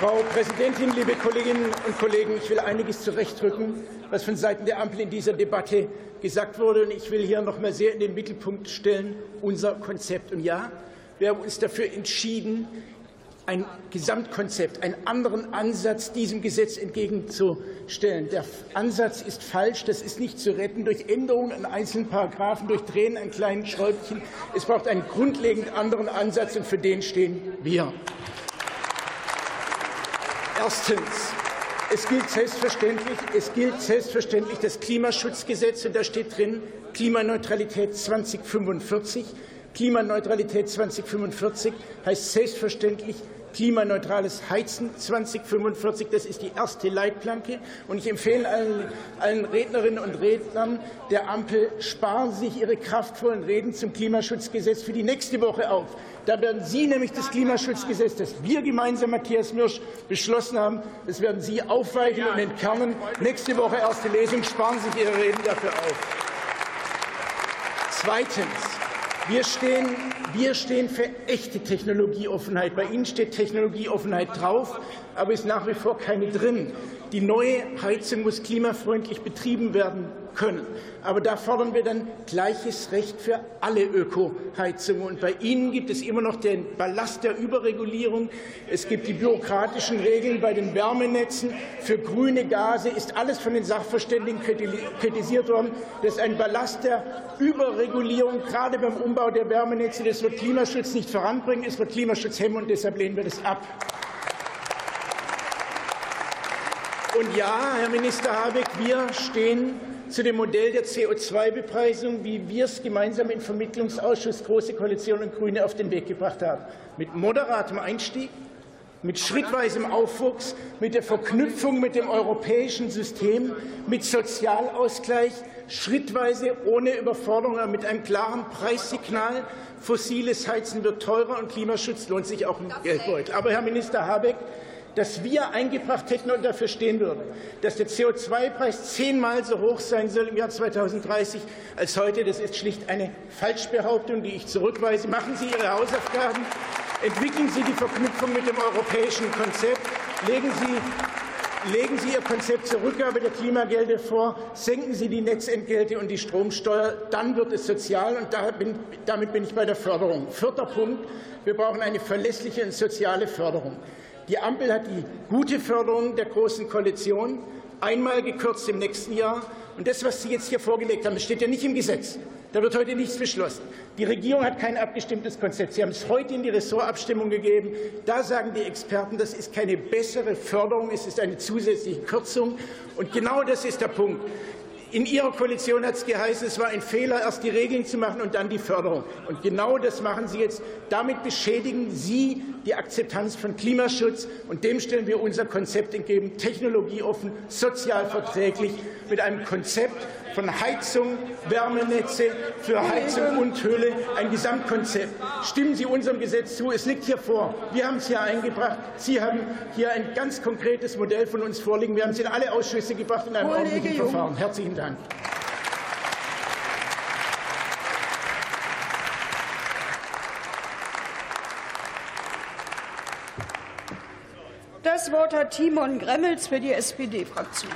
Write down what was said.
Frau Präsidentin, liebe Kolleginnen und Kollegen! Ich will einiges zurechtrücken, was von Seiten der Ampel in dieser Debatte gesagt wurde. Und ich will hier noch mal sehr in den Mittelpunkt stellen unser Konzept. Und ja, wir haben uns dafür entschieden, ein Gesamtkonzept, einen anderen Ansatz diesem Gesetz entgegenzustellen. Der Ansatz ist falsch. Das ist nicht zu retten durch Änderungen an einzelnen Paragraphen, durch Drehen an kleinen Schräubchen. Es braucht einen grundlegend anderen Ansatz, und für den stehen wir. Erstens. Es gilt selbstverständlich, es gilt selbstverständlich das Klimaschutzgesetz, und da steht drin Klimaneutralität 2045. Klimaneutralität 2045 heißt selbstverständlich klimaneutrales Heizen 2045. Das ist die erste Leitplanke. Und ich empfehle allen, allen Rednerinnen und Rednern der Ampel, sparen Sie sich Ihre kraftvollen Reden zum Klimaschutzgesetz für die nächste Woche auf. Da werden Sie nämlich das Klimaschutzgesetz, das wir gemeinsam, Matthias Mirsch, beschlossen haben, das werden Sie aufweichen und entkernen. Nächste Woche erste Lesung. Sparen Sie sich Ihre Reden dafür auf. Zweitens. Wir stehen, wir stehen für echte Technologieoffenheit. Bei Ihnen steht Technologieoffenheit drauf, aber ist nach wie vor keine drin. Die neue Heizung muss klimafreundlich betrieben werden können. Aber da fordern wir dann gleiches Recht für alle Ökoheizungen. Und bei Ihnen gibt es immer noch den Ballast der Überregulierung. Es gibt die bürokratischen Regeln bei den Wärmenetzen. Für grüne Gase ist alles von den Sachverständigen kritisiert worden. Das ist ein Ballast der Überregulierung, gerade beim Umbau der Wärmenetze. Das wird Klimaschutz nicht voranbringen, es wird Klimaschutz hemmen, und deshalb lehnen wir das ab. Und ja, Herr Minister Habeck, wir stehen zu dem Modell der CO2-Bepreisung, wie wir es gemeinsam im Vermittlungsausschuss Große Koalition und Grüne auf den Weg gebracht haben. Mit moderatem Einstieg, mit schrittweisem Aufwuchs, mit der Verknüpfung mit dem europäischen System, mit Sozialausgleich, schrittweise ohne Überforderung, aber mit einem klaren Preissignal. Fossiles Heizen wird teurer und Klimaschutz lohnt sich auch im Geldbeutel. Aber Herr Minister Habeck, dass wir eingebracht hätten und dafür stehen würden, dass der CO2-Preis zehnmal so hoch sein soll im Jahr 2030 als heute. Das ist schlicht eine Falschbehauptung, die ich zurückweise. Machen Sie Ihre Hausaufgaben, entwickeln Sie die Verknüpfung mit dem europäischen Konzept, legen Sie Legen Sie Ihr Konzept zur Rückgabe der Klimagelder vor, senken Sie die Netzentgelte und die Stromsteuer, dann wird es sozial, und damit bin ich bei der Förderung. Vierter Punkt. Wir brauchen eine verlässliche und soziale Förderung. Die Ampel hat die gute Förderung der Großen Koalition einmal gekürzt im nächsten Jahr. Und das, was Sie jetzt hier vorgelegt haben, steht ja nicht im Gesetz. Da wird heute nichts beschlossen. Die Regierung hat kein abgestimmtes Konzept. Sie haben es heute in die Ressortabstimmung gegeben. Da sagen die Experten, das ist keine bessere Förderung, es ist eine zusätzliche Kürzung. Und genau das ist der Punkt. In Ihrer Koalition hat es geheißen, es war ein Fehler, erst die Regeln zu machen und dann die Förderung. Und genau das machen Sie jetzt. Damit beschädigen Sie die Akzeptanz von Klimaschutz. Und dem stellen wir unser Konzept entgegen, technologieoffen, sozial verträglich, mit einem Konzept von Heizung, Wärmenetze für Heizung und Höhle, ein Gesamtkonzept. Stimmen Sie unserem Gesetz zu. Es liegt hier vor. Wir haben es hier eingebracht. Sie haben hier ein ganz konkretes Modell von uns vorliegen. Wir haben es in alle Ausschüsse gebracht in einem ordentlichen Verfahren. Herzlichen Dank. Das Wort hat Timon Gremmels für die SPD-Fraktion.